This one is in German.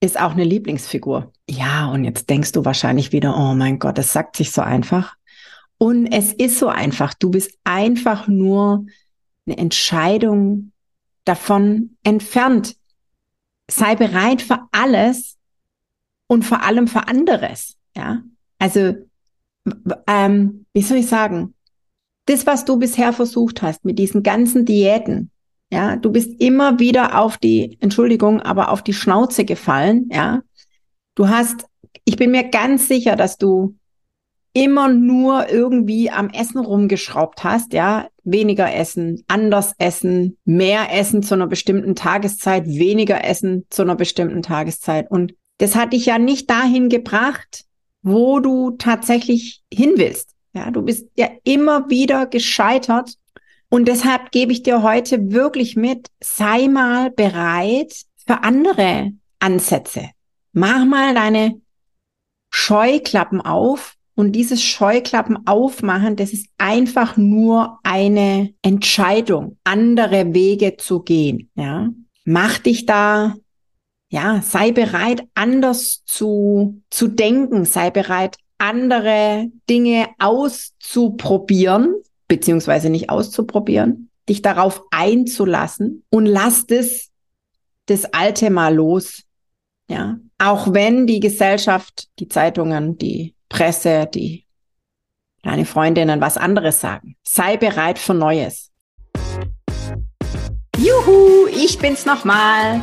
ist auch eine Lieblingsfigur. Ja, und jetzt denkst du wahrscheinlich wieder, oh mein Gott, es sagt sich so einfach. Und es ist so einfach. Du bist einfach nur eine Entscheidung davon entfernt. Sei bereit für alles und vor allem für anderes. Ja, also, ähm, wie soll ich sagen? Das, was du bisher versucht hast mit diesen ganzen Diäten, ja, du bist immer wieder auf die, Entschuldigung, aber auf die Schnauze gefallen. Ja, du hast, ich bin mir ganz sicher, dass du immer nur irgendwie am Essen rumgeschraubt hast, ja, weniger essen, anders essen, mehr essen zu einer bestimmten Tageszeit, weniger essen zu einer bestimmten Tageszeit. Und das hat dich ja nicht dahin gebracht, wo du tatsächlich hin willst. Ja, du bist ja immer wieder gescheitert und deshalb gebe ich dir heute wirklich mit, sei mal bereit für andere Ansätze. Mach mal deine Scheuklappen auf und dieses Scheuklappen aufmachen, das ist einfach nur eine Entscheidung, andere Wege zu gehen, ja. Mach dich da, ja, sei bereit, anders zu, zu denken, sei bereit, andere Dinge auszuprobieren, beziehungsweise nicht auszuprobieren, dich darauf einzulassen und lass das, das Alte mal los. Ja, auch wenn die Gesellschaft, die Zeitungen, die Presse, die deine Freundinnen was anderes sagen. Sei bereit für Neues. Juhu, ich bin's nochmal.